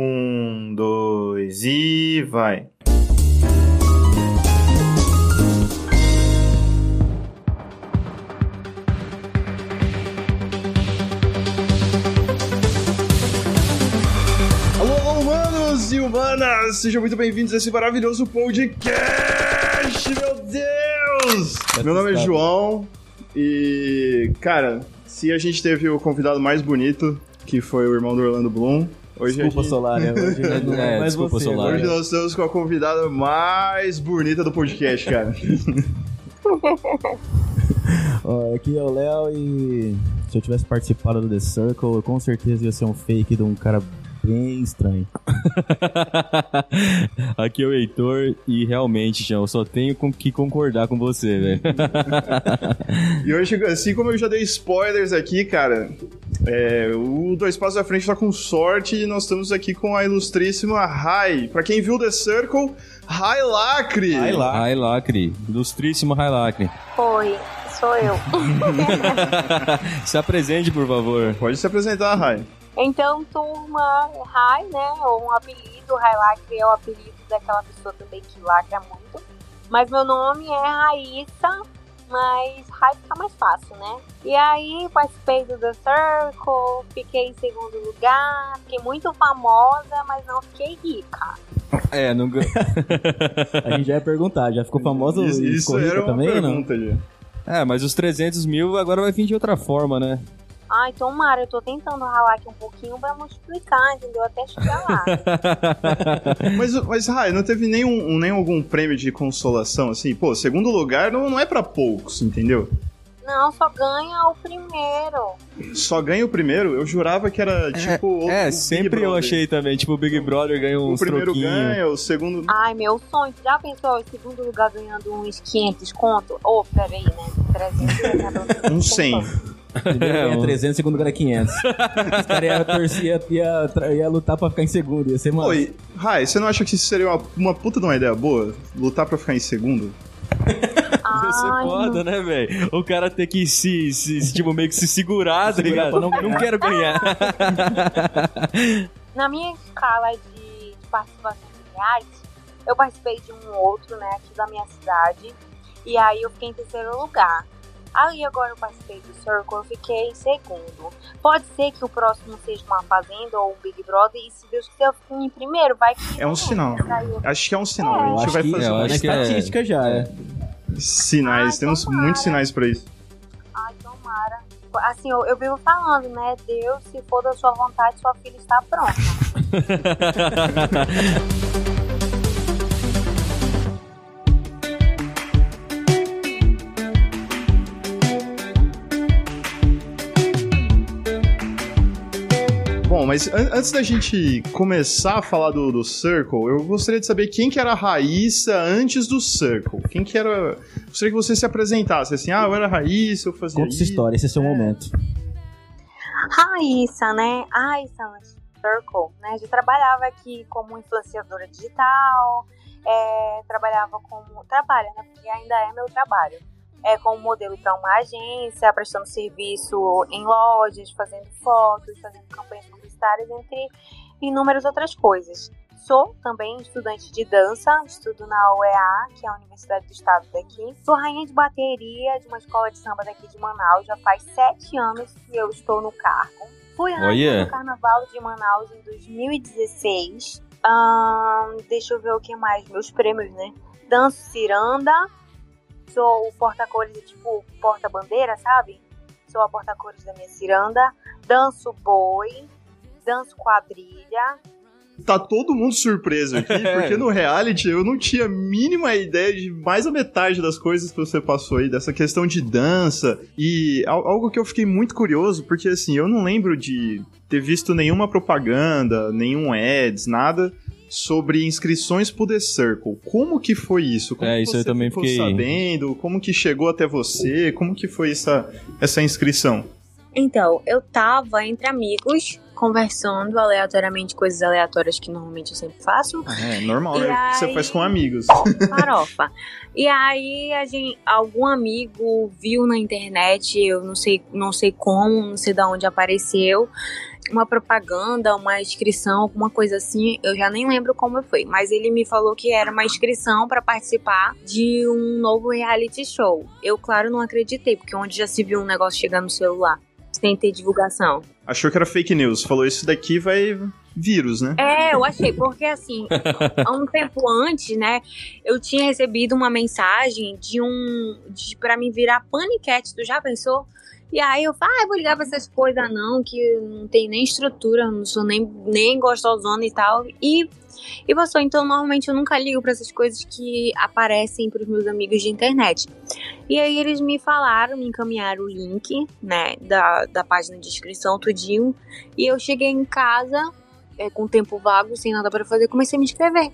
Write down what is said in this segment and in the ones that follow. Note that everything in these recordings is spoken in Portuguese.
Um, dois e vai. Alô, humanos e humanas! Sejam muito bem-vindos a esse maravilhoso podcast, meu Deus! Meu nome é João e, cara, se a gente teve o convidado mais bonito, que foi o irmão do Orlando Bloom, hoje Desculpa, gente... Solar, né? Hoje não é, É, mais desculpa, você. Solar. Hoje nós estamos com a convidada mais bonita do podcast, cara. Ó, aqui é o Léo e se eu tivesse participado do The Circle, eu com certeza ia ser um fake de um cara bem estranho. Aqui é o Heitor e realmente, João, eu só tenho com- que concordar com você, velho. E hoje, assim como eu já dei spoilers aqui, cara, é, o Dois Passos à Frente tá com sorte e nós estamos aqui com a ilustríssima Rai. Pra quem viu The Circle, Rai Lacre! Rai Lacre, ilustríssimo Rai Lacre. Oi, sou eu. Se apresente, por favor. Pode se apresentar, Rai. Então, turma, Rai, né? Ou um apelido, Rai Lacre é o apelido daquela pessoa também que lacra muito. Mas meu nome é Raíssa, mas Rai fica mais fácil, né? E aí, participei do The Circle, fiquei em segundo lugar, fiquei muito famosa, mas não fiquei rica. É, não... A gente já ia perguntar, já ficou famoso Isso, e isso era uma também ou não? pergunta, já. é, mas os 300 mil agora vai vir de outra forma, né? Ai, tomara, eu tô tentando ralar aqui um pouquinho pra multiplicar, entendeu? Até chegar lá. Mas, mas Rai, não teve nenhum, nem algum prêmio de consolação, assim? Pô, segundo lugar não, não é pra poucos, entendeu? Não, só ganha o primeiro. Só ganha o primeiro? Eu jurava que era tipo. o- o é, Big sempre eu achei também. Tipo, o Big Brother ganha O uns primeiro troquinhos. ganha, o segundo. Ai, meu sonho. Já pensou em segundo lugar ganhando uns 500 conto? Ô, peraí, né? 300 né? Um 100. Primeiro É, ganha um- 300, segundo ganha 500. Os caras iam torcer, ia, ia, ia lutar pra ficar em segundo, ia ser massa. Oi, Rai, você não acha que isso seria uma, uma puta de uma ideia boa? Lutar pra ficar em segundo? Ia ser foda, né, velho? O cara ter que se, se- tipo, meio que se segurar, tá ligado? Não, não quero ganhar. Na minha escala de, de participação de reality, eu participei de um outro, né, aqui da minha cidade. E aí eu fiquei em terceiro lugar. Aí agora eu participei do Circle, eu fiquei em segundo. Pode ser que o próximo seja uma Fazenda ou um Big Brother, e se Deus quiser eu fique em primeiro, vai que... É um sinal. Eu- Acho que é um sinal. É. a Eu gente vai que, fazer acho que é- estatística já, é. sinais. Ai, Temos tomara. muitos sinais pra isso. Ai, tomara. Assim, eu, eu vivo falando, né? Deus, se for da sua vontade, sua filha está pronta. mas an- antes da gente começar a falar do, do Circle, eu gostaria de saber quem que era a Raíssa antes do Circle. Quem que era... Eu gostaria que você se apresentasse, assim, ah, eu era a Raíssa, eu fazia Conta essa isso. história, esse é seu momento. Raíssa, né? A Raíssa antes do Circle, né? Já trabalhava aqui como influenciadora digital, é, trabalhava como. Trabalha, né? Porque ainda é meu trabalho. É como modelo para uma agência, prestando serviço em lojas, fazendo fotos, fazendo campanhas publicitárias, entre inúmeras outras coisas. Sou também estudante de dança, estudo na UEA, que é a Universidade do Estado daqui. Sou rainha de bateria de uma escola de samba daqui de Manaus. Já faz sete anos que eu estou no cargo. Fui rainha Olha. do Carnaval de Manaus em 2016. Ahn, deixa eu ver o que mais. Meus prêmios, né? Danço ciranda. Sou o porta-cores, tipo, porta-bandeira, sabe? Sou a porta-cores da minha ciranda. Danço boi. Danço quadrilha. Tá todo mundo surpreso aqui, porque no reality eu não tinha a mínima ideia de mais a metade das coisas que você passou aí, dessa questão de dança. E al- algo que eu fiquei muito curioso, porque assim, eu não lembro de ter visto nenhuma propaganda, nenhum ads, nada sobre inscrições pro The Circle. Como que foi isso? Como É, que isso eu você também ficou fiquei- sabendo? Como que chegou até você? Como que foi essa, essa inscrição? Então, eu tava entre amigos, conversando aleatoriamente, coisas aleatórias que normalmente eu sempre faço. É normal, né? Que Você aí- faz com amigos. farofa. E aí a gente, algum amigo viu na internet, eu não sei, não sei como, não sei de onde apareceu, uma propaganda, uma inscrição, alguma coisa assim, eu já nem lembro como foi, mas ele me falou que era uma inscrição para participar de um novo reality show. Eu, claro, não acreditei, porque onde já se viu um negócio chegar no celular sem ter divulgação. Achou que era fake news, falou isso daqui vai vírus, né? É, eu achei, porque assim, há um tempo antes, né, eu tinha recebido uma mensagem de um. Pra me virar paniquete, tu já pensou? E aí eu falei, ah, eu vou ligar pra essas coisas não, que não tem nem estrutura, não sou nem, nem gostosona e tal. E, e passou, então normalmente eu nunca ligo para essas coisas que aparecem pros meus amigos de internet. E aí eles me falaram, me encaminharam o link, né, da, da página de inscrição, tudinho. E eu cheguei em casa, é, com tempo vago, sem nada para fazer, comecei a me inscrever.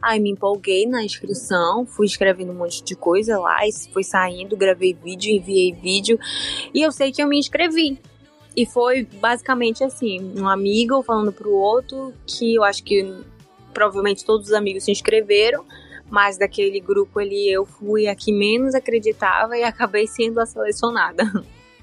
Aí me empolguei na inscrição, fui escrevendo um monte de coisa lá, e foi saindo, gravei vídeo, enviei vídeo, e eu sei que eu me inscrevi. E foi basicamente assim, um amigo falando pro outro, que eu acho que provavelmente todos os amigos se inscreveram, mas daquele grupo ali eu fui a que menos acreditava e acabei sendo a selecionada.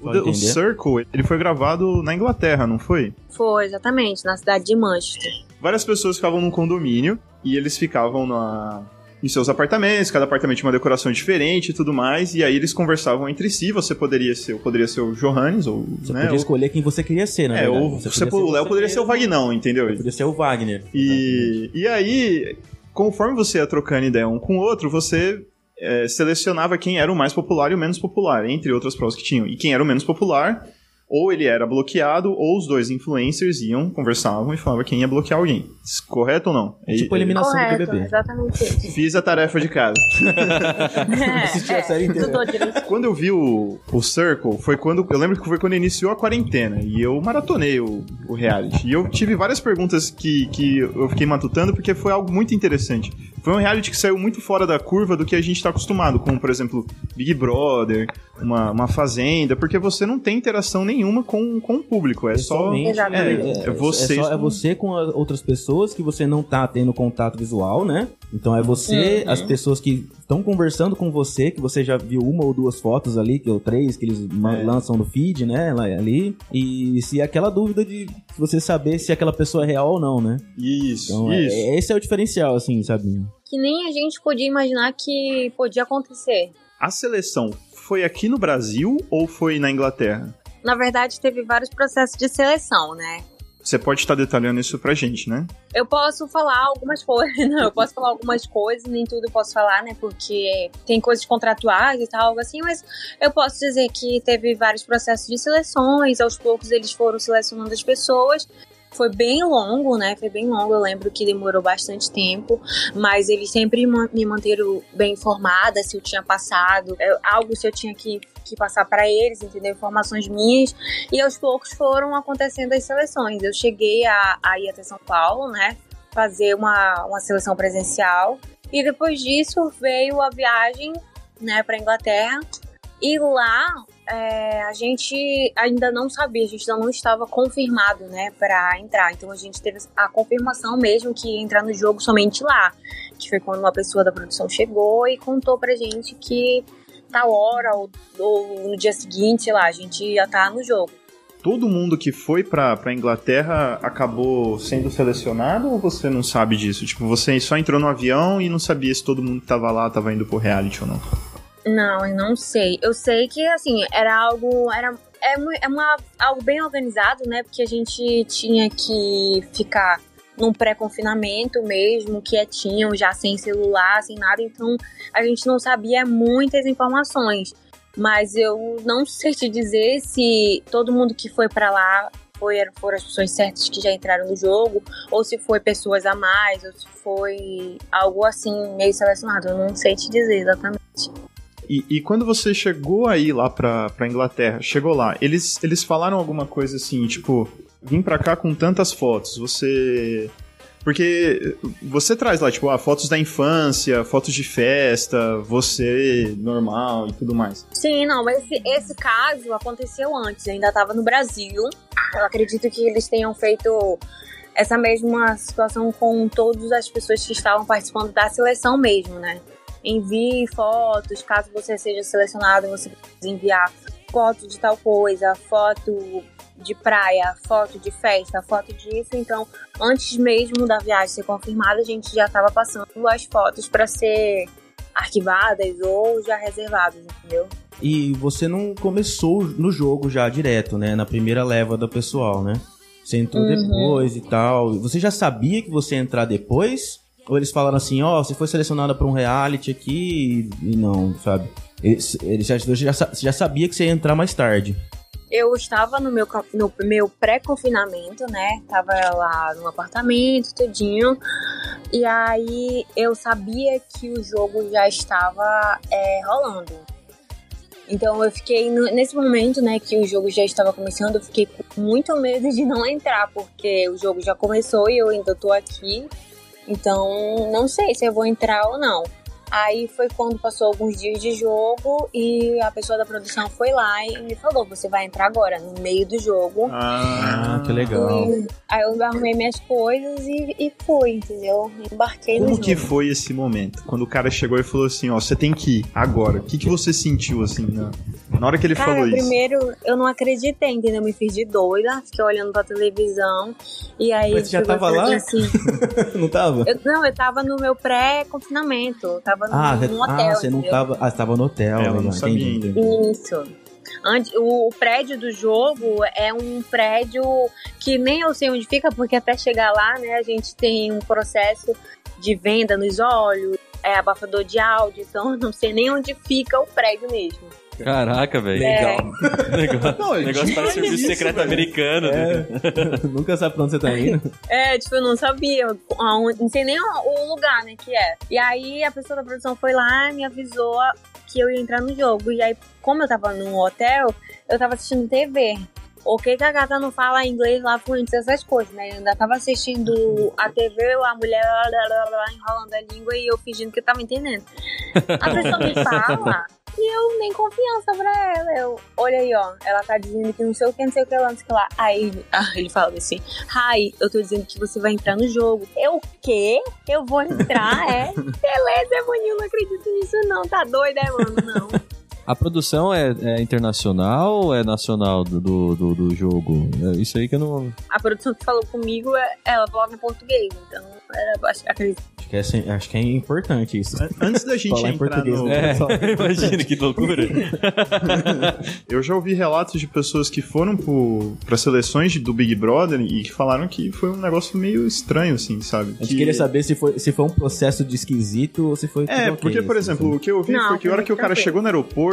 O, o Circle, ele foi gravado na Inglaterra, não foi? Foi, exatamente, na cidade de Manchester. Várias pessoas ficavam num condomínio e eles ficavam na, em seus apartamentos, cada apartamento tinha uma decoração diferente e tudo mais, e aí eles conversavam entre si, você poderia ser, poderia ser o Johannes, ou... Você né, podia ou, escolher quem você queria ser, né? É, ou você, o Léo poderia ser o Vagnão, entendeu? Poderia ser o Wagner. E, e aí, conforme você ia trocando ideia um com o outro, você é, selecionava quem era o mais popular e o menos popular, entre outras provas que tinham. E quem era o menos popular, ou ele era bloqueado, ou os dois influencers iam, conversavam e falavam quem ia bloquear alguém. Correto ou não? É tipo eliminação Correto, do BBB. exatamente isso. Fiz a tarefa de casa. Assisti a série inteira. Quando eu vi o, o Circle, foi quando. Eu lembro que foi quando iniciou a quarentena. E eu maratonei o, o reality. E eu tive várias perguntas que, que eu fiquei matutando, porque foi algo muito interessante. Foi um reality que saiu muito fora da curva do que a gente está acostumado, como, por exemplo, Big Brother, uma, uma Fazenda, porque você não tem interação nenhuma com, com o público. É só. É, é você. É, só- é você com outras pessoas que você não tá tendo contato visual, né? Então é você, Uhum. as pessoas que estão conversando com você, que você já viu uma ou duas fotos ali, que ou três, que eles É. lançam no feed, né? lá- Ali. E se aquela dúvida de você saber se aquela pessoa é real ou não, né? Isso, Então é- isso. esse é o diferencial, assim, sabe? Que nem a gente podia imaginar que podia acontecer. A seleção foi aqui no Brasil ou foi na Inglaterra? Na verdade, teve vários processos de seleção, né? Você pode estar detalhando isso pra gente, né? Eu posso falar algumas coisas, não, eu posso falar algumas coisas, nem tudo eu posso falar, né? Porque tem coisas contratuais e tal, algo assim, mas eu posso dizer que teve vários processos de seleções, aos poucos eles foram selecionando as pessoas. Foi bem longo, né? Foi bem longo, eu lembro que demorou bastante tempo, mas eles sempre me manteram bem informada se eu tinha passado, é, algo se eu tinha que, que passar para eles, entendeu? Informações minhas. E aos poucos foram acontecendo as seleções. Eu cheguei a, a ir até São Paulo, né? Fazer uma, uma seleção presencial. E depois disso veio a viagem, né, para Inglaterra. E lá é, a gente ainda não sabia, a gente ainda não estava confirmado, né, para entrar. Então a gente teve a confirmação mesmo que ia entrar no jogo somente lá. Que foi quando uma pessoa da produção chegou e contou pra gente que tal hora ou, ou no dia seguinte, sei lá, a gente ia estar no jogo. Todo mundo que foi pra, pra Inglaterra acabou sendo selecionado ou você não sabe disso? Tipo, você só entrou no avião e não sabia se todo mundo que tava lá tava indo pro reality ou não? Não, eu não sei. Eu sei que, assim, era algo. Era, é, é uma, algo bem organizado, né? Porque a gente tinha que ficar num pré-confinamento mesmo, quietinho, já sem celular, sem nada. Então, a gente não sabia muitas informações. Mas eu não sei te dizer se todo mundo que foi pra lá foi, foram as pessoas certas que já entraram no jogo, ou se foi pessoas a mais, ou se foi algo assim, meio selecionado. Eu não sei te dizer exatamente. E, e quando você chegou aí lá pra, pra Inglaterra, chegou lá, eles, eles falaram alguma coisa assim, tipo, vim pra cá com tantas fotos, você. Porque você traz lá, tipo, ah, fotos da infância, fotos de festa, você normal e tudo mais. Sim, não, mas esse, esse caso aconteceu antes, ainda estava no Brasil. Eu acredito que eles tenham feito essa mesma situação com todas as pessoas que estavam participando da seleção mesmo, né? Envie fotos, caso você seja selecionado, você precisa enviar foto de tal coisa, foto de praia, foto de festa, foto disso. Então, antes mesmo da viagem ser confirmada, a gente já estava passando as fotos para ser arquivadas ou já reservadas, entendeu? E você não começou no jogo já direto, né? Na primeira leva do pessoal, né? Você entrou Uhum. depois e tal. Você já sabia que você ia entrar depois? Ou eles falaram assim, ó, você foi selecionada pra um reality aqui e não, sabe? Eles, eles já, já, já sabia que você ia entrar mais tarde. Eu estava no meu, no meu pré-confinamento, né? Tava lá no apartamento, tudinho. E aí eu sabia que o jogo já estava é, rolando. Então eu fiquei, nesse momento, né, que o jogo já estava começando, eu fiquei com muito medo de não entrar, porque o jogo já começou e eu ainda tô aqui. Então, não sei se eu vou entrar ou não. Aí foi quando passou alguns dias de jogo e a pessoa da produção foi lá e me falou: você vai entrar agora, no meio do jogo. Ah, que legal. E aí eu arrumei minhas coisas e, e fui, entendeu? Embarquei no Como jogo. que foi esse momento? Quando o cara chegou e falou assim, ó, você tem que ir agora. O que, que você sentiu, assim, na, na hora que ele Cara, falou isso? primeiro eu não acreditei, entendeu? Eu me fiz de doida, fiquei olhando pra televisão. E aí. Mas você já tava lá? Assim, não tava? eu- não, eu tava no meu pré-confinamento. Eu tava num, Ah, num ah, hotel. você não entendeu? tava. Ah, você tava no hotel, Ela né? não sabia Entendi, ainda. entendi. Isso. Antes, o, o prédio do jogo é um prédio que nem eu sei onde fica, porque até chegar lá, né, a gente tem um processo de venda nos olhos, é abafador de áudio, então eu não sei nem onde fica o prédio mesmo. Caraca, velho. É. Negócio, Não, eu negócio tinha para serviço isso, secreto velho. americano. né? É, nunca sabe pra onde você tá indo. É, tipo, eu não sabia, aonde- não sei nem o, o lugar, né, que é. E aí a pessoa da produção foi lá e me avisou que eu ia entrar no jogo. E aí, como eu tava num hotel, eu tava assistindo TV. O que que a gata não fala inglês lá fluente, essas coisas, né? Eu ainda tava assistindo a TV, a mulher lá, lá, lá, enrolando a língua e eu fingindo que eu tava entendendo. A pessoa me fala e eu nem confiança pra ela. Eu, olha aí, ó, ela tá dizendo que não sei o que, não sei o que lá, não sei o que lá. Aí ah, ele fala assim, Rai, eu tô dizendo que você vai entrar no jogo. Eu o quê? Eu vou entrar, é? Beleza, maninho, não acredito nisso não. Tá doida, é, mano? Não. A produção é, é internacional ou é nacional do, do, do, do jogo? É isso aí que eu não. A produção que falou comigo, é- ela falava em português, então era, acho- acredito. Acho que, é, assim- acho que é importante isso. An- Antes da gente Falar em entrar português, no... né? É, imagina que loucura. Eu já ouvi relatos de pessoas que foram para seleções do Big Brother e que falaram que foi um negócio meio estranho, assim, sabe? A gente Que- queria saber se foi, se foi um processo de esquisito ou se foi. É, porque, por assim, exemplo, o que eu ouvi Não, foi que a hora que o cara chegou no aeroporto,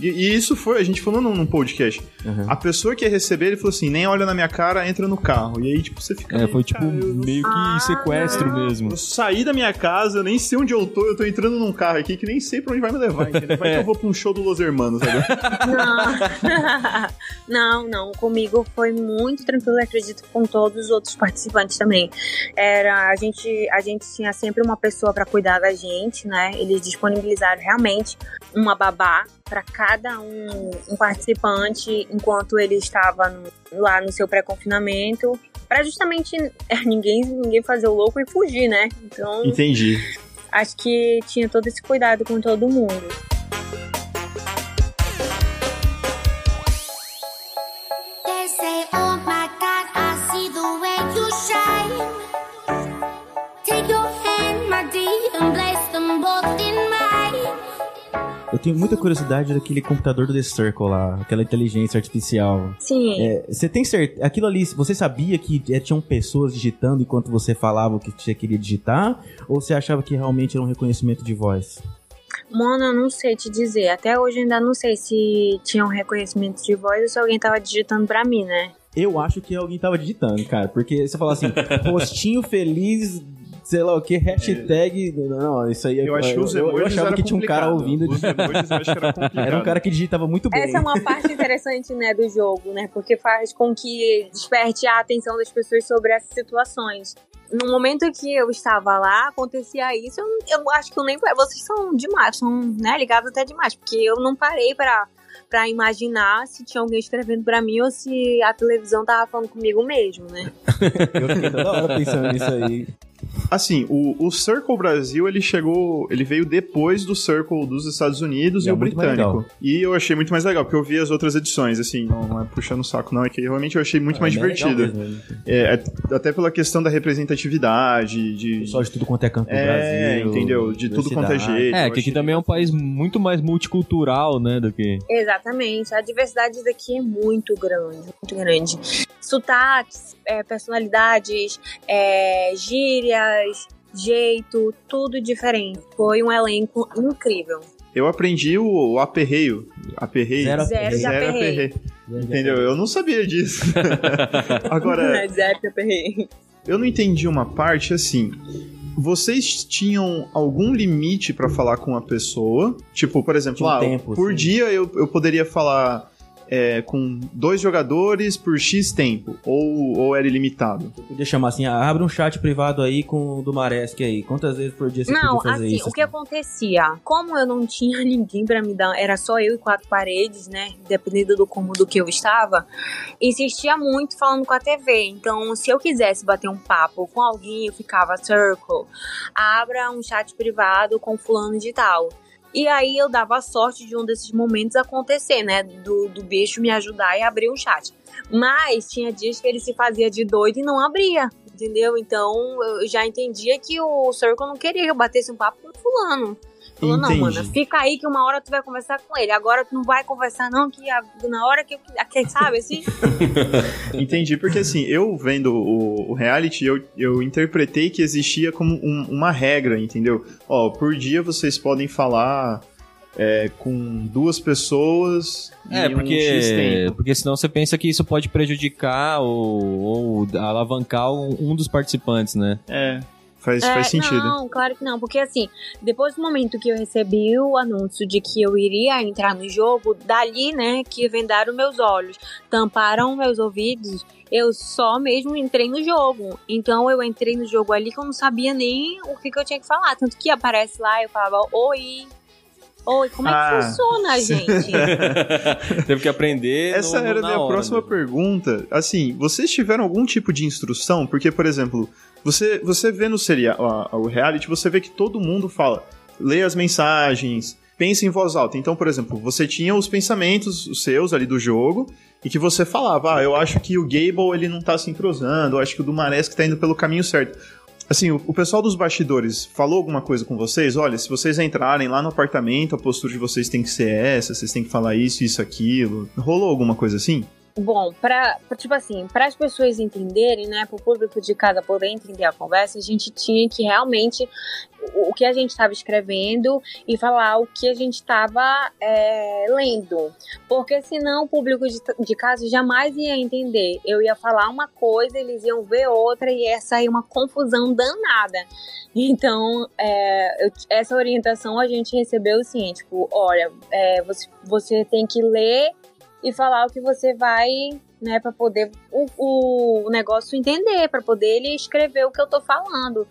e, e isso foi, a gente falou num, num podcast, Uhum. a pessoa que ia receber, ele falou assim, nem olha na minha cara, entra no carro. E aí, tipo, você fica É, meio, foi tipo cara, meio Ah, que sequestro mesmo. Eu saí da minha casa, eu nem sei onde eu tô, eu tô entrando num carro aqui que nem sei pra onde vai me levar, entendeu? Vai que eu vou pra um show do Los Hermanos agora. Não. não, não. Comigo foi muito tranquilo, acredito que com todos os outros participantes também. Era, a gente, a gente tinha sempre uma pessoa para cuidar da gente, né? Eles disponibilizaram realmente uma babá para cada um, um participante enquanto ele estava no- lá no seu pré-confinamento. Pra justamente é, ninguém, ninguém fazer o louco e fugir, né? Então, Entendi. acho que tinha todo esse cuidado com todo mundo. Eu tenho muita curiosidade daquele computador do The Circle lá, aquela inteligência artificial. Sim. É, você tem certeza. Aquilo ali, você sabia que é, tinham pessoas digitando enquanto você falava o que você queria digitar? Ou você achava que realmente era um reconhecimento de voz? Mano, eu não sei te dizer. Até hoje eu ainda não sei se tinha um reconhecimento de voz ou se alguém tava digitando pra mim, né? Eu acho que alguém tava digitando, cara. Porque você fala assim, rostinho feliz, sei lá o que, hashtag. Não, isso aí é- Eu acho que os eu, eu achava que tinha um cara ouvindo. Os emojis eu acho que era. Era um cara que digitava muito bem. Essa é uma parte interessante, né, do jogo, né? Porque faz com que desperte a atenção das pessoas sobre essas situações. No momento que eu estava lá, acontecia isso, eu, eu acho que eu nem. Vocês são demais, são né, ligados até demais, porque eu não parei pra, pra imaginar se tinha alguém escrevendo pra mim ou se a televisão tava falando comigo mesmo, né? Eu fiquei toda hora pensando nisso aí. Assim, o, o Circle Brasil, ele chegou. Ele veio depois do Circle dos Estados Unidos E e, é o mais britânico. E eu achei muito mais legal, porque eu vi as outras edições, assim, não, não é puxando o saco, não, é que realmente eu achei muito mais É legal divertido. mesmo, né? É, é- até pela questão da representatividade, de. Pessoal de tudo quanto é canto do É, Brasil. entendeu? De tudo quanto é jeito. É, que aqui também é um país muito mais multicultural, né, do que... Exatamente. A diversidade daqui é muito grande, muito grande. Sotaques, é, personalidades, é, gírias, jeito, tudo diferente. Foi um elenco incrível. Eu aprendi o, o aperreio. Aperreio. Zero Zero de Zero aperreio. Entendeu? Eu não sabia disso. Agora, Zero de aperreio. eu não entendi uma parte assim. Vocês tinham algum limite pra falar com a pessoa? Tipo, por exemplo, um ah, tempo, por assim. dia eu, eu poderia falar é, com dois jogadores por X tempo? Ou, ou era ilimitado? Podia chamar assim, abre um chat privado aí com o do Maresk aí. Quantas vezes por dia você Não, podia fazer assim, isso? o que acontecia? Como eu não tinha ninguém pra me dar, era só eu e quatro paredes, né? Dependendo do cômodo que eu estava, insistia muito falando com a TV. Então, se eu quisesse bater um papo com alguém, eu ficava circle, abra um chat privado com fulano de tal. E aí eu dava a sorte de um desses momentos acontecer, né? Do, do bicho me ajudar e abrir um chat. Mas tinha dias que ele se fazia de doido e não abria. Entendeu? Então eu já entendia que o Circle não queria que eu batesse um papo com o fulano. Falou, não, mano, fica aí que uma hora tu vai conversar com ele. Agora tu não vai conversar, não, que a- na hora que eu. que- Sabe assim? Entendi, porque assim, eu vendo o, o reality, eu, eu interpretei que existia como um- uma regra, entendeu? Ó, por dia vocês podem falar é, com duas pessoas É, e um X porque, tempo. porque senão você pensa que isso pode prejudicar ou, ou alavancar um, um dos participantes, né? É, faz, É, faz sentido. Não, claro que não. Porque assim, depois do momento que eu recebi o anúncio de que eu iria entrar no jogo, dali, né, que vendaram meus olhos, tamparam meus ouvidos, eu só mesmo entrei no jogo. Então eu entrei no jogo ali que eu não sabia nem o que, que eu tinha que falar. Tanto que aparece lá, eu falava, oi. Oi, como é Ah, que funciona, sim. gente? Teve que aprender. Essa no- era a minha hora próxima mesmo. pergunta. Assim, vocês tiveram algum tipo de instrução? Porque, por exemplo, você, você vê no o reality, você vê que todo mundo fala, lê as mensagens, pensa em voz alta. Então, por exemplo, você tinha os pensamentos os seus ali do jogo e que você falava, ah, eu acho que o Gable ele não tá se entrosando, eu acho que o Dumaresque tá indo pelo caminho certo. Assim, o, o pessoal dos bastidores falou alguma coisa com vocês? Olha, se vocês entrarem lá no apartamento, a postura de vocês tem que ser essa, vocês têm que falar isso, isso, aquilo. Rolou alguma coisa assim? Bom, pra, tipo assim, para as pessoas entenderem, né, para o público de casa poder entender a conversa, a gente tinha que realmente o, que a gente estava escrevendo e falar o que a gente estava lendo, porque senão o público de, de casa jamais ia entender. Eu ia falar uma coisa, eles iam ver outra e ia sair uma confusão danada. Então, é, eu- essa orientação a gente recebeu assim, tipo, olha, é, você, você tem que ler e falar o que você vai, né, para poder o, o negócio entender, para poder ele escrever o que eu tô falando.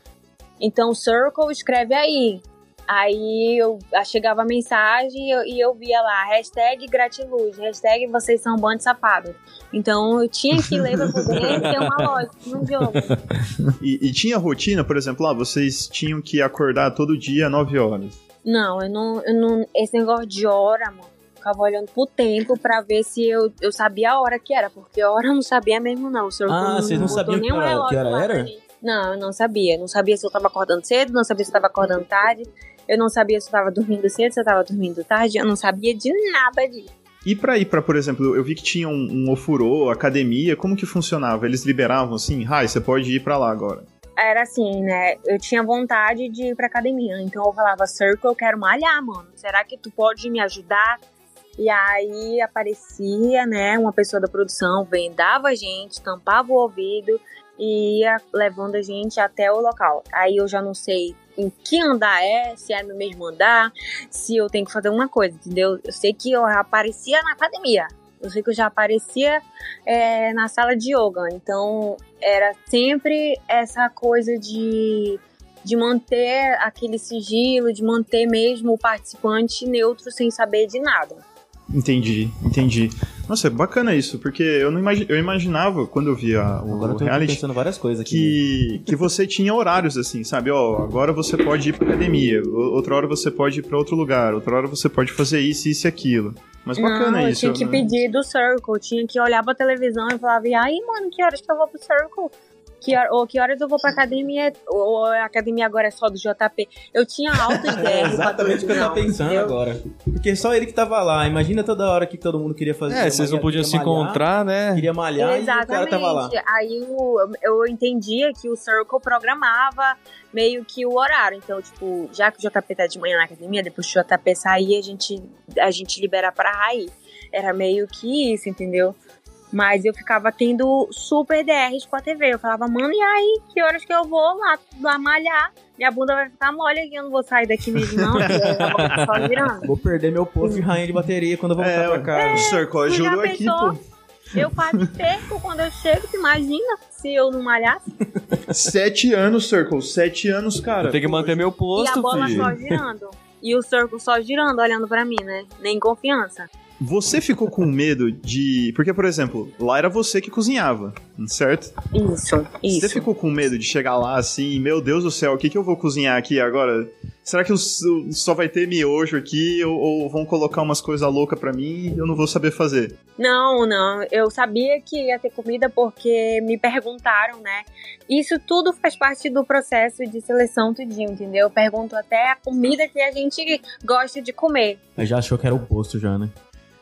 Então, Circle escreve aí. Aí eu aí chegava a mensagem e eu, e eu via lá, hashtag gratiluz, hashtag vocês são um bando de safado. Então eu tinha que ler pra poder ter uma lógica no jogo. E, e tinha rotina, por exemplo, lá, vocês tinham que acordar todo dia 9 horas. Não, eu não, eu não. Esse negócio de hora, mano. Eu Ficava olhando pro tempo pra ver se eu, eu sabia a hora que era, porque a hora eu não sabia mesmo, não. O senhor Ah, vocês não sabiam que hora- que hora era? Não, eu não sabia. Não sabia se eu tava acordando cedo, não sabia se eu tava acordando tarde. Eu não sabia se eu tava dormindo cedo, se eu tava dormindo tarde. Eu não sabia de nada disso. E pra ir pra, por exemplo, eu vi que tinha um, um ofurô, academia, como que funcionava? Eles liberavam assim, Rai, você pode ir pra lá agora. Era assim, né? Eu tinha vontade de ir pra academia. Então eu falava, Circle, eu quero malhar, mano. Será que tu pode me ajudar? E aí aparecia, né, uma pessoa da produção, vendava a gente, tampava o ouvido e ia levando a gente até o local. Aí eu já não sei em que andar é, se é no mesmo andar, se eu tenho que fazer uma coisa, entendeu? Eu sei que eu aparecia na academia. Eu sei que eu já aparecia é, na sala de yoga. Então era sempre essa coisa de, de manter aquele sigilo, de manter mesmo o participante neutro sem saber de nada. Entendi, entendi. Nossa, é bacana isso, porque eu não imagi- eu imaginava, quando eu via o Agora eu tô reality, pensando várias coisas aqui. que, que você tinha horários assim, sabe? Ó, agora você pode ir pra academia, outra hora você pode ir pra outro lugar, outra hora você pode fazer isso, isso e aquilo. Mas bacana não, eu isso. tinha que né? pedir do Circle, tinha que olhar pra televisão e falava, e aí, mano, que horas que eu vou pro Circle? Que, ou que horas eu vou pra academia? Ou a academia agora é só do JP? Eu tinha altos DR É exatamente o que eu tava pensando entendeu? agora. Porque só ele que tava lá. Imagina toda hora que todo mundo queria fazer. É, vocês não podiam se malhar, encontrar, né? Queria malhar e o cara Exatamente. tava lá. Aí o- eu entendia que o Circle programava meio que o horário. Então, tipo, já que o JP tá de manhã na academia, depois que o JP sair, a gente, a gente libera pra Raí. Era meio que isso, entendeu? Mas eu ficava tendo super DRs com a TV. Eu falava, mano, e aí? Que horas que eu vou lá, lá malhar? Minha bunda vai ficar mole aqui, eu não vou sair daqui mesmo, não. só virando. Vou perder meu posto de rainha de bateria quando eu voltar É, pra casa. o Circle ajuda aqui, pô. Eu quase perco quando eu chego, tu imagina se eu não malhasse? Sete anos, Circle, sete anos, cara. Tenho que manter meu E a posto, bola filho. só girando. E o circo só girando, olhando pra mim, né? Nem confiança. Você ficou com medo de. Porque, por exemplo, lá era você que cozinhava, certo? Isso, Você isso. ficou com medo de chegar lá assim, meu Deus do céu, o que, que eu vou cozinhar aqui agora? Será que eu só vai ter miojo aqui ou, ou vão colocar umas coisas loucas pra mim e eu não vou saber fazer? Não, não. Eu sabia que ia ter comida porque me perguntaram, né? Isso tudo faz parte do processo de seleção tudinho, entendeu? Eu pergunto até a comida que a gente gosta de comer. Mas já achou que era o posto já, né?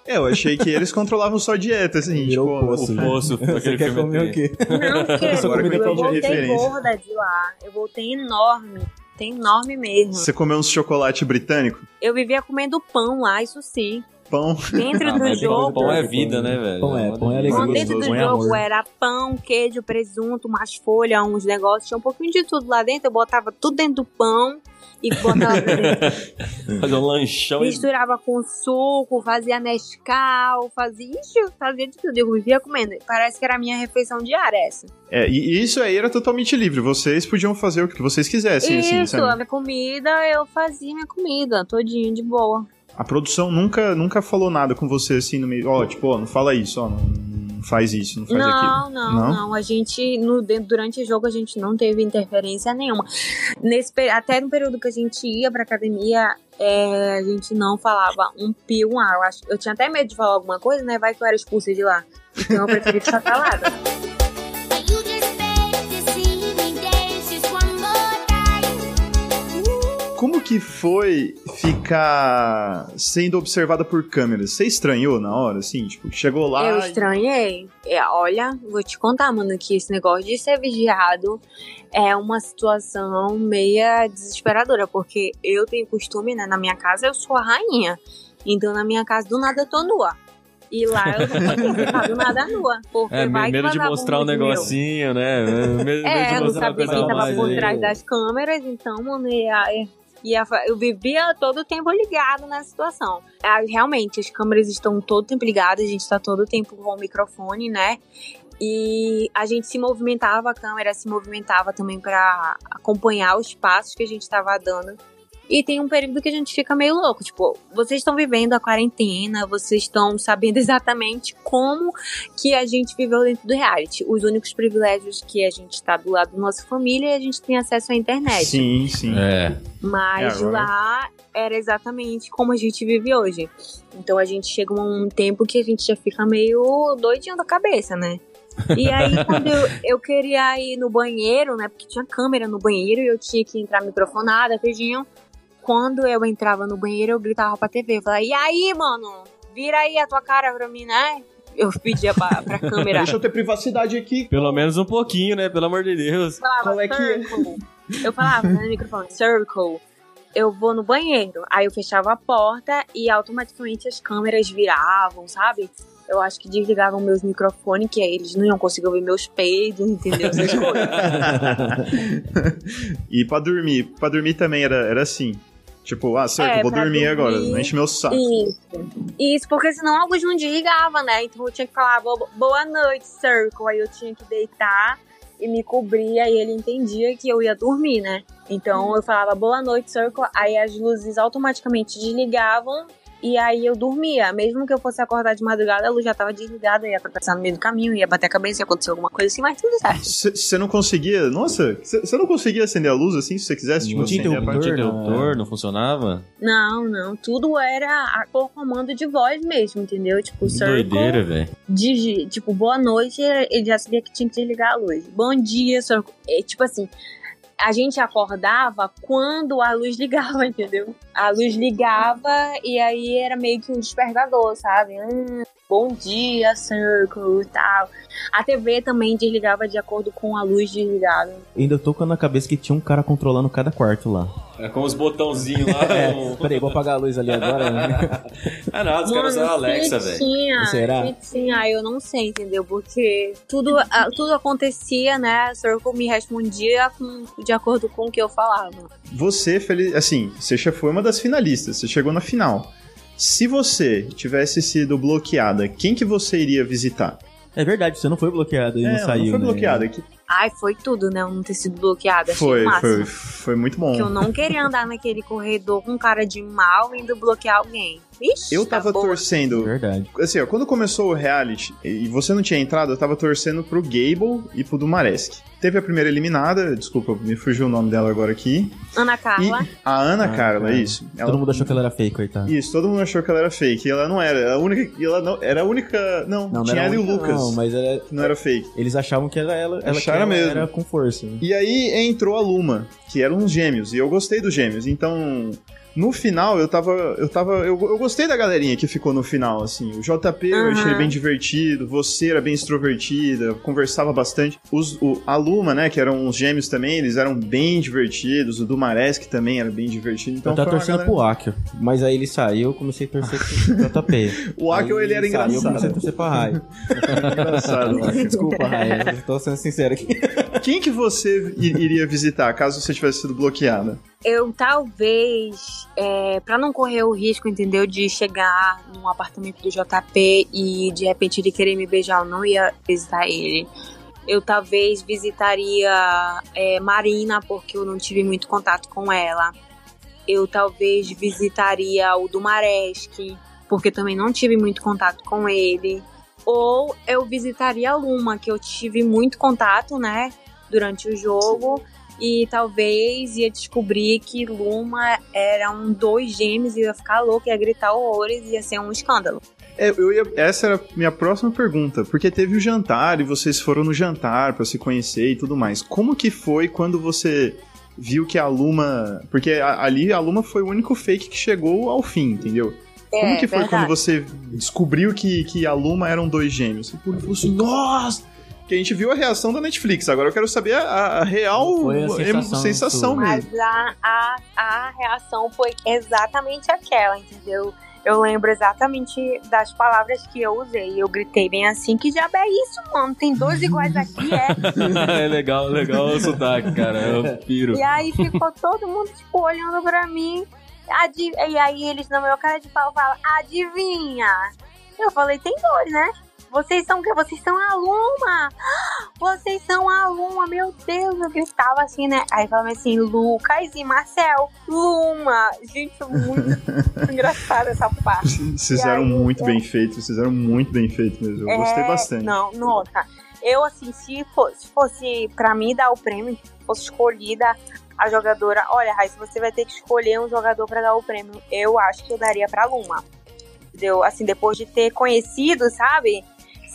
É, eu achei que eles controlavam só a dieta, assim, Virou tipo, o poço, O já. posto, Você aquele quer comer o quê? Não, porque Agora que eu eu entendi a voltei referência. gorda de lá. Eu voltei enorme. Tem enorme mesmo. Você comeu uns chocolate britânico? Eu vivia comendo pão lá, isso sim. Pão. Dentro Ah, do jogo. Pão é vida, né, velho? Pão é, pão é delícia. alegria. Dentro do põe jogo era pão, queijo, presunto, umas folhas, uns negócios. Tinha um pouquinho de tudo lá dentro. Eu botava tudo dentro do pão e botava dentro. Fazer um lanchão e Misturava com suco, fazia Nescau, fazia, ixi, fazia de tudo. Eu vivia comendo. Parece que era a minha refeição diária essa. É, e isso aí era totalmente livre. Vocês podiam fazer o que vocês quisessem, assim, Isso, a sabe? minha comida, eu fazia minha comida, todinho, de boa. A produção nunca, nunca falou nada com você, assim, no meio. Ó, tipo, ó, não fala isso, ó, não, não faz isso, não faz Não, aquilo. não, Não? não, A gente, no, durante o jogo, a gente não teve interferência nenhuma. Nesse, até no período que a gente ia pra academia, é, a gente não falava um pi, um ar. Eu, acho, eu tinha até medo de falar alguma coisa, né? Vai que eu era expulsa de lá. Então eu preferi ficar calada. Como que foi ficar sendo observada por câmeras? Você estranhou na hora, assim? Tipo, chegou lá. Eu e- estranhei. É, olha, vou te contar, mano, que esse negócio de ser vigiado é uma situação meia desesperadora, porque eu tenho costume, né? Na minha casa eu sou a rainha. Então na minha casa do nada eu tô nua. E lá eu não ficar do nada nua. Porque É, vai medo de mostrar um meu. negocinho, né? Medo, medo É, de eu não sabia quem tava por aí. trás das câmeras, então, mano, ia, ia, eu vivia todo o tempo ligado na situação. Ah, Realmente, as câmeras estão todo tempo ligadas, a gente tá todo o tempo com o microfone, né? E a gente se movimentava, a câmera se movimentava também para acompanhar os passos que a gente tava dando. E tem um período que a gente fica meio louco, tipo, vocês estão vivendo a quarentena, vocês estão sabendo exatamente como que a gente viveu dentro do reality. Os únicos privilégios que a gente tá do lado da nossa família e a gente tem acesso à internet. Sim, sim. É. Mas É, lá era exatamente como a gente vive hoje. Então a gente chega a um tempo que a gente já fica meio doidinho da cabeça, né? E aí, quando eu, eu queria ir no banheiro, né? Porque tinha câmera no banheiro e eu tinha que entrar microfonada, tudinho. Quando eu entrava no banheiro, eu gritava pra TV. Eu falava, e aí, mano? Vira aí a tua cara pra mim, né? Eu pedia pra, pra câmera. Deixa eu ter privacidade aqui. Pelo menos um pouquinho, né? Pelo amor de Deus. falava Qual é que é? circle. Eu falava né, no microfone, circle. Eu vou no banheiro. Aí eu fechava a porta e automaticamente as câmeras viravam, sabe? Eu acho que desligavam meus microfones, que aí eles não iam conseguir ouvir meus peidos, entendeu? Essas coisas. e pra dormir, pra dormir também era, era assim. Tipo, ah, certo, É, vou pra dormir, agora, dormir. não enche meu saco. Isso. Isso, porque senão alguns não desligavam, né? Então eu tinha que falar "Bo- boa noite, Circle. Aí eu tinha que deitar e me cobrir, aí ele entendia que eu ia dormir, né? Então eu falava boa noite, Circle. Aí as luzes automaticamente desligavam E aí eu dormia. Mesmo que eu fosse acordar de madrugada, a luz já tava desligada, ia atravessar no meio do caminho, ia bater a cabeça, ia acontecer alguma coisa assim, mas tudo certo. Você não conseguia. Nossa, você não conseguia acender a luz assim se você quisesse? Tipo, Não tinha interruptor? tinha interruptor, não funcionava? Não, não. Tudo era por comando de voz mesmo, entendeu? Tipo, circle, doideira, velho. tipo, boa noite, ele já sabia que tinha que desligar a luz. Bom dia, circle. É, tipo assim, a gente acordava quando a luz ligava, entendeu? A luz ligava e aí era meio que um despertador, sabe? Hum, bom dia, Circle e tal. A TV também desligava de acordo com a luz desligada. Ainda tô com na cabeça que tinha um cara controlando cada quarto lá. É com os botãozinhos lá. É, peraí, vou apagar a luz ali agora. né? ah, não, os caras usaram a Alexa, velho. Tinha, Será? tinha, eu não sei, entendeu? Porque tudo, ah, tudo acontecia, né? A Circle me respondia com- de acordo com o que eu falava. Você, feliz, assim, você já foi uma das finalistas, você chegou na final. Se você tivesse sido bloqueada, quem que você iria visitar? É verdade, você não foi bloqueado e É, não saiu. não foi né? bloqueada. que- Ai, foi tudo, né? Eu não ter sido bloqueada. Achei Foi, foi, foi muito bom. Que eu não queria andar naquele corredor com cara de mal indo bloquear alguém. Ixi, Eu tá tava boa. torcendo. Verdade. Assim, ó, quando começou o reality e você não tinha entrado, eu tava torcendo pro Gable e pro Dumaresk. Teve a primeira eliminada, desculpa, me fugiu o nome dela agora aqui. Ana E Carla. a Ana Ah, Carla, cara. isso. Ela- Todo mundo achou que ela era fake, coitado. Isso, todo mundo achou que ela era fake. E ela não era. A única, e ela não, era a única. Não, Não, tinha era ela e o Lucas. Não, mas era, Que não era fake. eles achavam que era ela, ela, que Acharam ela mesmo. era com força. né? E aí entrou a Luma, que eram uns gêmeos, e eu gostei dos gêmeos. Então, no final, eu tava. Eu tava. Eu, eu gostei da galerinha que ficou no final, assim. O JP eu achei ele bem divertido, você era bem extrovertida, conversava bastante. Os, o, a Luma, né, que eram os gêmeos também, eles eram bem divertidos. O Dumaresk também era bem divertido. Então eu tava foi uma torcendo galera- pro Akio, mas aí ele saiu, eu comecei a torcer pro JP. O Akio, Aí ele era saiu, Eu comecei a engraçado. torcer pra Rai. engraçado. Desculpa, Rai, eu tô sendo sincero aqui. Quem que você iria visitar caso você tivesse sido bloqueada? Eu talvez, é, para não correr o risco, entendeu, de chegar num apartamento do JP e de repente ele querer me beijar, eu não ia visitar ele. Eu talvez visitaria é, Marina, porque eu não tive muito contato com ela. Eu talvez visitaria o Dumaresk, porque também não tive muito contato com ele. Ou eu visitaria a Luma, que eu tive muito contato, né, durante o jogo e talvez ia descobrir que Luma eram dois gêmeos e ia ficar louca, ia gritar horrores, ia ser um escândalo. É, eu ia- essa era a minha próxima pergunta, porque teve o jantar e vocês foram no jantar pra se conhecer e tudo mais. Como que foi quando você viu que a Luma. Porque a- ali a Luma foi o único fake que chegou ao fim, entendeu? Como É, que foi verdade. quando você descobriu que, que a Luma eram dois gêmeos? Você falou assim, nossa! Que a gente viu a reação da Netflix, agora eu quero saber a, a real Foi a sensação sensação mesmo. Mas a, a, a reação foi exatamente aquela, entendeu? Eu lembro exatamente das palavras que eu usei. Eu gritei bem assim: que diabo é isso, mano? Tem dois iguais aqui, é? é legal, legal o sotaque, cara. Eu piro. E aí ficou todo mundo, tipo, olhando pra mim. Adi- E aí eles, no meu cara de pau, falam, adivinha? Eu falei, tem dois, né? Vocês são o quê? Vocês são a Luma! Vocês são a Luma, meu Deus! Eu gritava assim, né? Aí falava assim, Lucas e Marcel, Luma! Gente, muito engraçada essa parte. Vocês fizeram E aí, muito é- bem feito, vocês fizeram muito bem feito mesmo. Eu gostei É, bastante. Não, nota. Eu, assim, se fosse, se fosse pra mim dar o prêmio, se fosse escolhida a jogadora, olha, Raíssa, você vai ter que escolher um jogador pra dar o prêmio. Eu acho que eu daria pra Luma. Entendeu? Assim, depois de ter conhecido, sabe?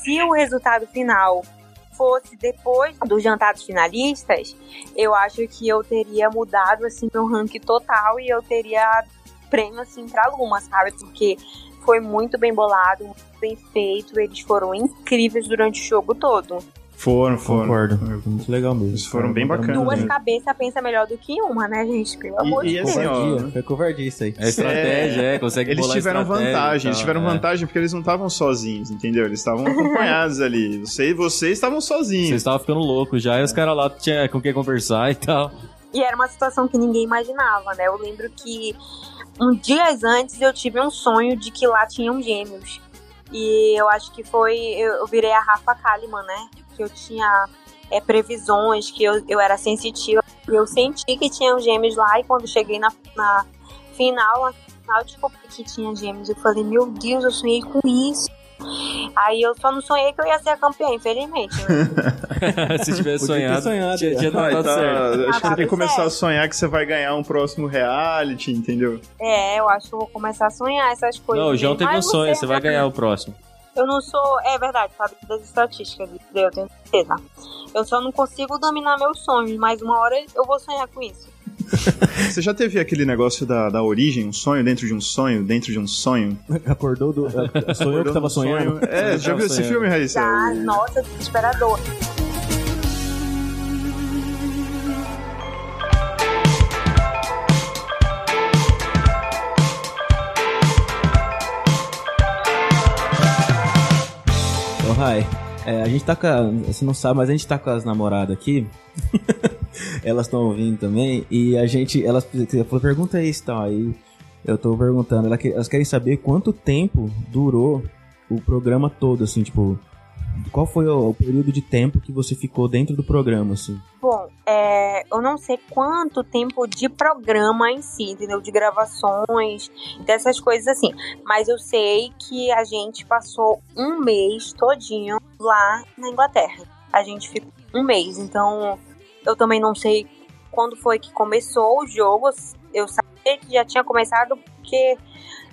Se o resultado final fosse depois dos jantares finalistas, eu acho que eu teria mudado, assim, meu ranking total e eu teria prêmio, assim, pra Luma, sabe? Porque foi muito bem bolado, muito bem feito, eles foram incríveis durante o jogo todo. Foram, foram. Concordo. Foi muito legal mesmo. Eles foram bem bacanas, Duas né? cabeças pensa melhor do que uma, né, gente? Pelo amor de assim, Deus. ó, Covardia, foi covardia isso aí. É estratégia, é, consegue Eles bolar tiveram vantagem, tal, eles tiveram é. vantagem porque eles não estavam sozinhos, entendeu? Eles estavam acompanhados ali. Você e vocês estavam Vocês sozinhos. estavam ficando loucos já e os caras lá tinham com quem conversar e tal. E era uma situação que ninguém imaginava, né? Eu lembro que um dias antes eu tive um sonho de que lá tinham gêmeos. E eu acho que foi. Eu, virei a Rafa Kalimann, né? Que eu tinha é, previsões, que eu, eu era sensitiva. E eu senti que tinham gêmeos lá. E quando cheguei na, na final, mal descobri que tinha gêmeos. Eu falei, meu Deus, eu sonhei com isso. Aí eu só não sonhei que eu ia ser a campeã, infelizmente. né? Se tivesse sonhado, sonhado, tinha, é. tinha tá- certo. acho que Ah, tem que começar certo. a sonhar que você vai ganhar um próximo reality, entendeu? é, eu acho que eu vou começar a sonhar essas coisas. Não, o João teve um sonho, você vai ganhar o próximo. Eu não sou. É verdade, sabe das estatísticas, eu tenho certeza. Eu só não consigo dominar meus sonhos, mas uma hora eu vou sonhar com isso. Você já teve aquele negócio da, da origem, um sonho dentro de um sonho, dentro de um sonho? Acordou do. Sou eu que tava Um sonho? sonhando. É, já viu esse sonhando. filme, Raíssa? O- nossa, desesperador. Ô, Rai, é, a gente tá com. a- Você não sabe, mas a gente tá com as namoradas aqui. elas estão ouvindo também. E a gente. Elas falou, pergunta e tal. Aí eu tô perguntando. Elas, que- elas querem saber quanto tempo durou o programa todo, assim, tipo. Qual foi o, o período de tempo que você ficou dentro do programa, assim? Bom, é, eu não sei quanto tempo de programa em si, entendeu? De gravações, dessas coisas assim. Mas eu sei que a gente passou um mês todinho lá na Inglaterra. A gente ficou um mês, então eu também não sei quando foi que começou o jogo. Eu sabia que já tinha começado porque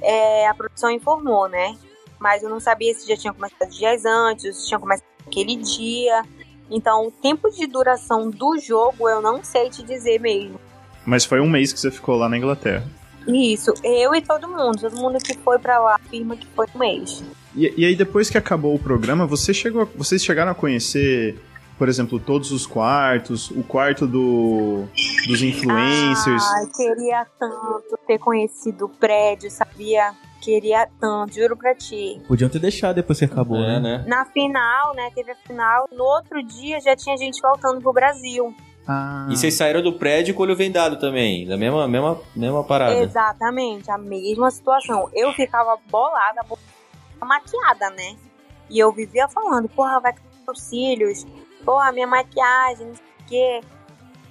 é, a produção informou, né? Mas eu não sabia se já tinha começado dias antes, se tinha começado aquele dia. Então, o tempo de duração do jogo eu não sei te dizer mesmo. Mas foi um mês que você ficou lá na Inglaterra. Isso, eu e todo mundo, todo mundo que foi pra lá afirma que foi um mês. E, e aí, depois que acabou o programa, você chegou, vocês chegaram a conhecer, por exemplo, todos os quartos, o quarto do, dos influencers. Ai, queria tanto ter conhecido o prédio, sabia? Queria tanto, juro pra ti. Podiam ter deixado depois que acabou, É, né? né? Na final, né, teve a final, no outro dia já tinha gente voltando pro Brasil. Ah. E vocês saíram do prédio com o olho vendado também, da mesma, mesma, mesma parada. Exatamente, a mesma situação. Eu ficava bolada, bo- maquiada, né? E eu vivia falando, porra, vai cair meus cílios, porra, minha maquiagem, não sei o quê.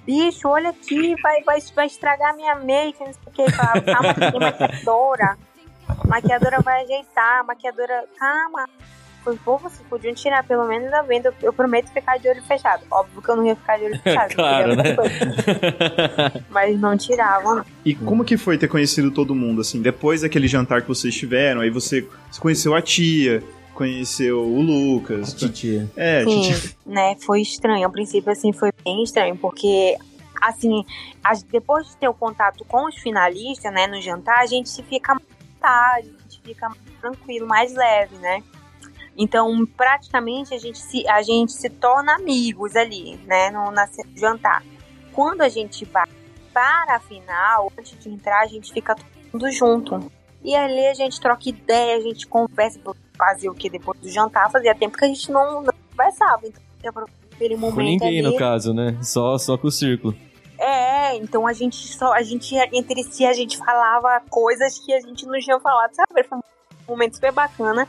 Bicho, olha aqui, vai, vai, vai estragar minha make, não sei o quê. Calma, tem maquiadora. Maquiadora vai ajeitar, maquiadora, calma. Falei, pô, vocês podiam tirar pelo menos a venda. Eu, eu prometo ficar de olho fechado. Óbvio que eu não ia ficar de olho fechado. Claro, né? Mas não tiravam, não. E como que foi ter conhecido todo mundo, assim? Depois daquele jantar que vocês tiveram, aí você, você conheceu a tia, conheceu o Lucas. Titia. É, Sim, tia. né? Foi estranho. A princípio, assim, foi bem estranho, porque, assim, a- depois de ter o contato com os finalistas, né, no jantar, a gente se fica mais tarde, a gente fica mais tranquilo, mais leve, né? Então, praticamente, a gente se, a gente se torna amigos ali, né, no na, no jantar. Quando a gente vai para a final, antes de entrar, a gente fica todo mundo junto. E ali a gente troca ideia, a gente conversa, fazer o que depois do jantar, fazia tempo que a gente não, não conversava. Então, aquele momento Com ninguém, ali. no caso, né? Só, só com o círculo. É, então a gente só, a gente entre si a gente falava coisas que a gente não tinha falado, sabe? Foi um momento super bacana.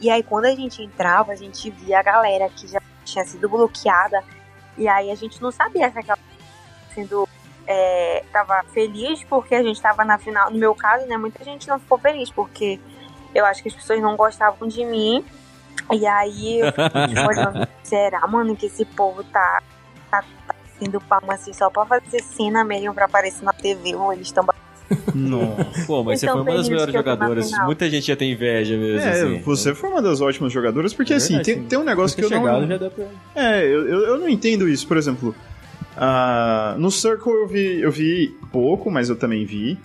E aí quando a gente entrava, a gente via a galera que já tinha sido bloqueada. E aí a gente não sabia se aquela sendo é, tava feliz porque a gente tava na final. No meu caso, né, muita gente não ficou feliz porque eu acho que as pessoas não gostavam de mim. E aí eu fiquei olhando, será, mano, que esse povo tá, tá, tá sendo palma assim só pra fazer cena mesmo pra aparecer na TV ou eles estão Nossa. Pô, mas você Então, foi uma das melhores jogadoras. Muita gente já tem inveja mesmo, É, assim. você foi uma das ótimas jogadoras, porque É assim, tem, tem um negócio que eu não. chegado pra... É, eu, eu, não entendo isso. Por exemplo, ah, no Circle eu vi, eu vi pouco, mas eu também vi.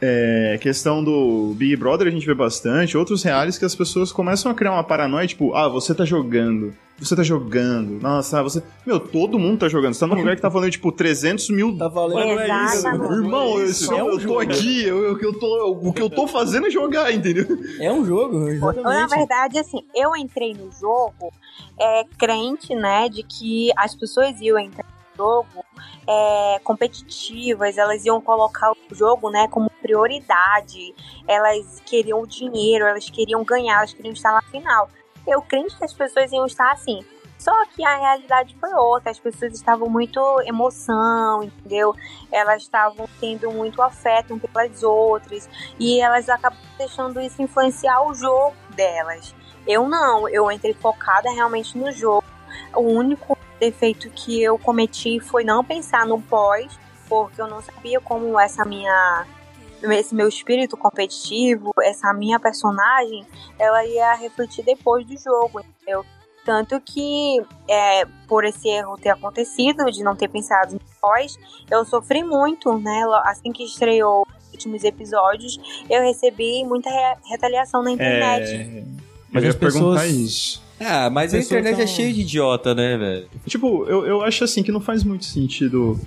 É, questão do Big Brother a gente vê bastante. Outros reais que as pessoas começam a criar uma paranoia, tipo, ah, você tá jogando. Você tá jogando. Nossa, você. Meu, todo mundo tá jogando. Você tá num lugar que tá falando, tipo, 300 mil. Tá valendo. É isso. Irmão, eu, isso. só- É um eu tô jogo. aqui, eu, eu, eu tô, o que eu tô fazendo é jogar, entendeu? É um jogo, Na exatamente. verdade, assim, eu entrei no jogo é, crente, né, de que as pessoas iam entrar jogo é, competitivas, elas iam colocar o jogo, né, como prioridade, elas queriam o dinheiro, elas queriam ganhar, elas queriam estar na final. Eu crente que as pessoas iam estar assim. Só que a realidade foi outra, as pessoas estavam muito emoção, entendeu? Elas estavam tendo muito afeto um pelas outras e elas acabam deixando isso influenciar o jogo delas. Eu não, eu entrei focada realmente no jogo. O único defeito que eu cometi foi não pensar no pós, porque eu não sabia como essa minha esse meu espírito competitivo, essa minha personagem, ela ia refletir depois do jogo, entendeu? Tanto que, é, por esse erro ter acontecido, de não ter pensado no pós, eu sofri muito, né? Assim que estreou os últimos episódios, eu recebi muita re retaliação na internet. É... Mas eu ia as pessoas- perguntar isso. Ah, mas a Pessoas internet é tão- cheia de idiota, né, velho? Tipo, eu, eu acho assim que não faz muito sentido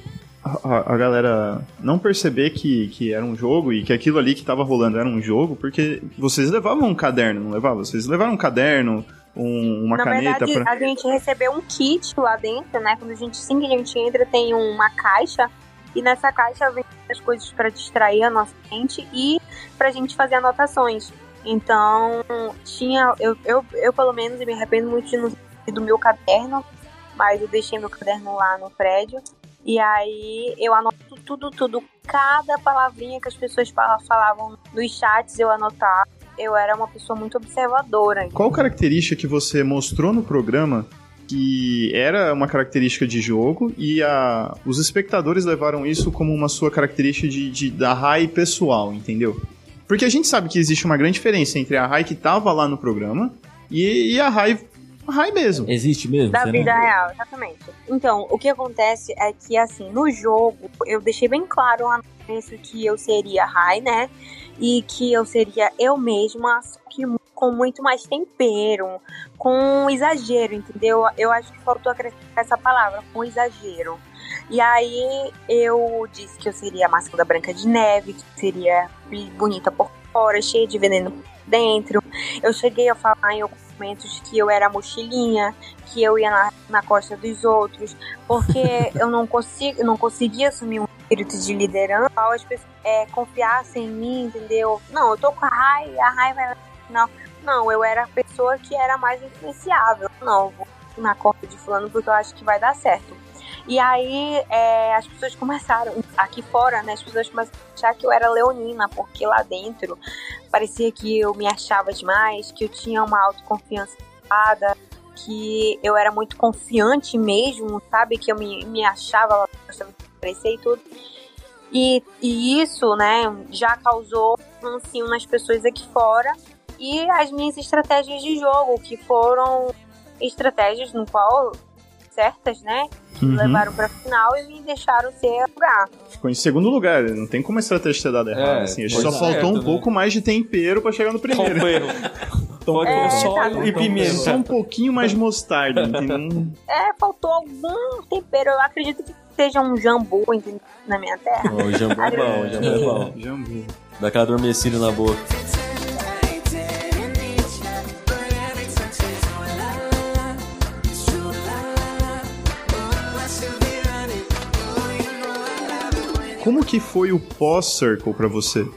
a, a- a galera não perceber que, que era um jogo e que aquilo ali que tava rolando era um jogo, porque vocês levavam um caderno, não levavam? Vocês levaram um caderno, um- uma Na caneta verdade, pra. a gente recebeu um kit lá dentro, né? Quando a gente, assim que a gente entra, tem uma caixa. E nessa caixa vem as coisas para distrair a nossa mente e pra gente fazer anotações. Então, tinha. Eu, eu, eu pelo menos, me arrependo muito de não ter do meu caderno, mas eu deixei meu caderno lá no prédio. E aí eu anoto tudo, tudo. Cada palavrinha que as pessoas fala- falavam nos chats eu anotava. Eu era uma pessoa muito observadora. Qual característica que você mostrou no programa que era uma característica de jogo e a, os espectadores levaram isso como uma sua característica de, de- da Rai pessoal, entendeu? Porque a gente sabe que existe uma grande diferença entre a Rai que tava lá no programa e, e a Rai a Rai mesmo. Existe mesmo? Da Você vida real, exatamente. Então, o que acontece é que, assim, no jogo, eu deixei bem claro lá no começo que eu seria Rai, né? E que eu seria eu mesma, só que com muito mais tempero, com exagero, entendeu? Eu acho que faltou acrescentar essa palavra, com exagero. E aí eu disse que eu seria a máscara da Branca de Neve, que seria bonita por fora, cheia de veneno por dentro. Eu cheguei a falar em alguns momentos que eu era mochilinha, que eu ia na, na costa dos outros, porque eu não consigo, não conseguia assumir um espírito de liderança, as pessoas é, confiassem em mim, entendeu? Não, eu tô com a Rai, a Rai vai não, não, eu era a pessoa que era mais influenciável. Não, vou na corda de fulano porque eu acho que vai dar certo. E aí é, as pessoas começaram, aqui fora, né? As pessoas começaram a achar que eu era leonina, porque lá dentro parecia que eu me achava demais, que eu tinha uma autoconfiança que eu era muito confiante mesmo, sabe? Que eu me, me achava, gostava de aparecer e tudo. E, e isso, né, já causou um sim nas pessoas aqui fora. E as minhas estratégias de jogo, que foram estratégias no qual certas, né? Uhum. Levaram pra final e me deixaram ser lugar. Ficou em segundo lugar, não tem como a estratégia ter dado errado. É, assim. A gente foi só certo, faltou um né? pouco mais de tempero pra chegar no primeiro. Faltou É, só tá. e pimenta. Só um pouquinho mais de mostarda, entendeu? É, faltou algum tempero. Eu acredito que seja um jambu entendeu? na minha terra. Ó, O jambu é bom, o jambu é bom. Jambu. Dá aquela adormecida na boca. Como que foi o pós-Circle pra você?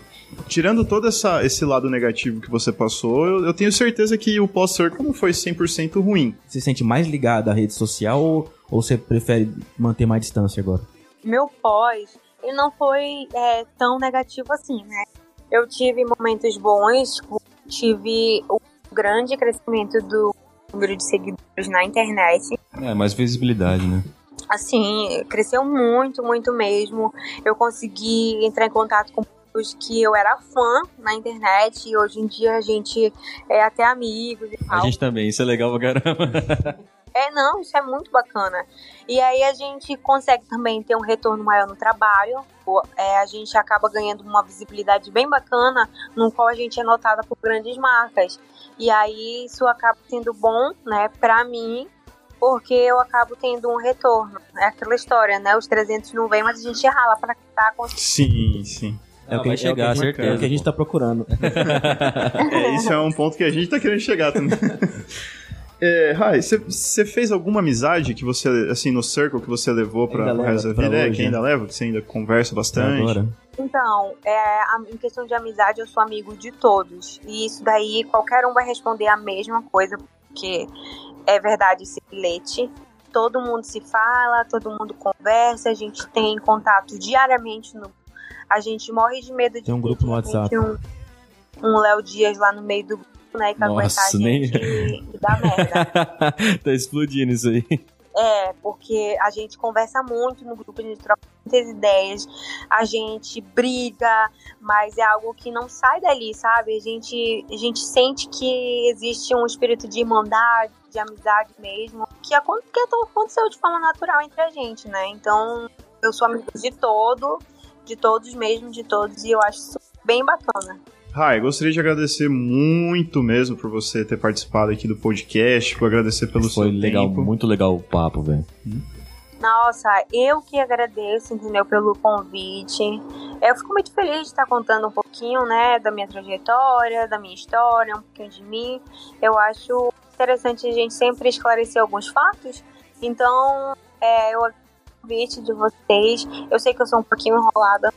Tirando todo essa, esse lado negativo que você passou, eu, eu tenho certeza que o pós-Circle não foi 100% ruim. Você se sente mais ligado à rede social ou, ou você prefere manter mais distância agora? Meu pós, ele não foi é, tão negativo assim, né? Eu tive momentos bons, tive o grande crescimento do número de seguidores na internet. É, mais visibilidade, né? Assim, cresceu muito, muito mesmo. Eu consegui entrar em contato com pessoas que eu era fã na internet e hoje em dia a gente é até amigos e A tal. gente também, isso é legal pra caramba. É, não, isso é muito bacana. E aí a gente consegue também ter um retorno maior no trabalho. É, a gente acaba ganhando uma visibilidade bem bacana, no qual a gente é notada por grandes marcas. E aí isso acaba sendo bom, né, pra mim, porque eu acabo tendo um retorno. É aquela história, né? Os 300 não vem, mas a gente rala pra tá com Sim, sim. Ah, vai chegar, é o que, certeza, É o que a gente tá procurando. É, isso é um ponto que a gente tá querendo chegar também. É, Rai, você fez alguma amizade que você, assim, no Circle que você levou pra, Ainda resto da vida? É, que ainda né? leva? Que você ainda conversa bastante? Agora. Então, é, em questão de amizade, eu sou amigo de todos. E isso daí, qualquer um vai responder a mesma coisa, porque é verdade esse bilhete. Todo mundo se fala, todo mundo conversa, a gente tem contato diariamente no. A gente morre de medo de Tem um grupo no WhatsApp. um, um Léo Dias lá no meio do grupo, né? Que Nossa, nem- e, e dar merda. tá explodindo isso aí. É, porque a gente conversa muito no grupo, a gente troca muitas ideias, a gente briga, mas é algo que não sai dali, sabe? A gente, a gente sente que existe um espírito de irmandade, de amizade mesmo, que, acon- que aconteceu de forma natural entre a gente, né? Então, eu sou amiga de todo, de todos mesmo, de todos, e eu acho isso bem bacana. Rai, gostaria de agradecer muito mesmo por você ter participado aqui do podcast, por agradecer pelo Foi seu legal, tempo. muito legal o papo, velho. Nossa, eu que agradeço, entendeu, pelo convite. Eu fico muito feliz de estar contando um pouquinho, né, da minha trajetória, da minha história, um pouquinho de mim. Eu acho interessante a gente sempre esclarecer alguns fatos. Então, é, eu agradeço o convite de vocês. Eu sei que eu sou um pouquinho enrolada,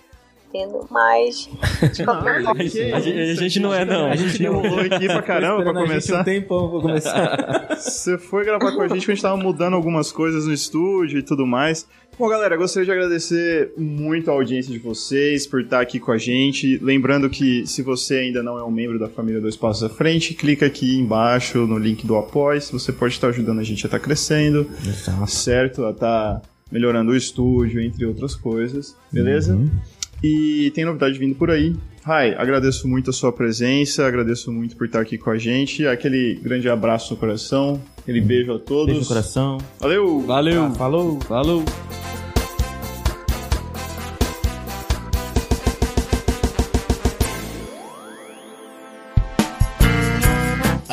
entendo, mas de qualquer Não, A gente- a gente não é, não. A gente enrolou aqui pra caramba pra começar. um tempão pra começar. Você foi gravar com a gente, a gente tava mudando algumas coisas no estúdio e tudo mais. Bom, galera, gostaria de agradecer muito a audiência de vocês por estar aqui com a gente. Lembrando que se você ainda não é um membro da família Dois Passos à Frente, clica aqui embaixo no link do Apoia. Você pode estar ajudando a gente a estar crescendo, certo? A estar melhorando o estúdio, entre outras coisas. Beleza? E tem novidade vindo por aí. Rai, agradeço muito a sua presença, agradeço muito por estar aqui com a gente. Aquele grande abraço no coração, aquele beijo a todos. Beijo no coração. Valeu! Valeu, Falou. falou.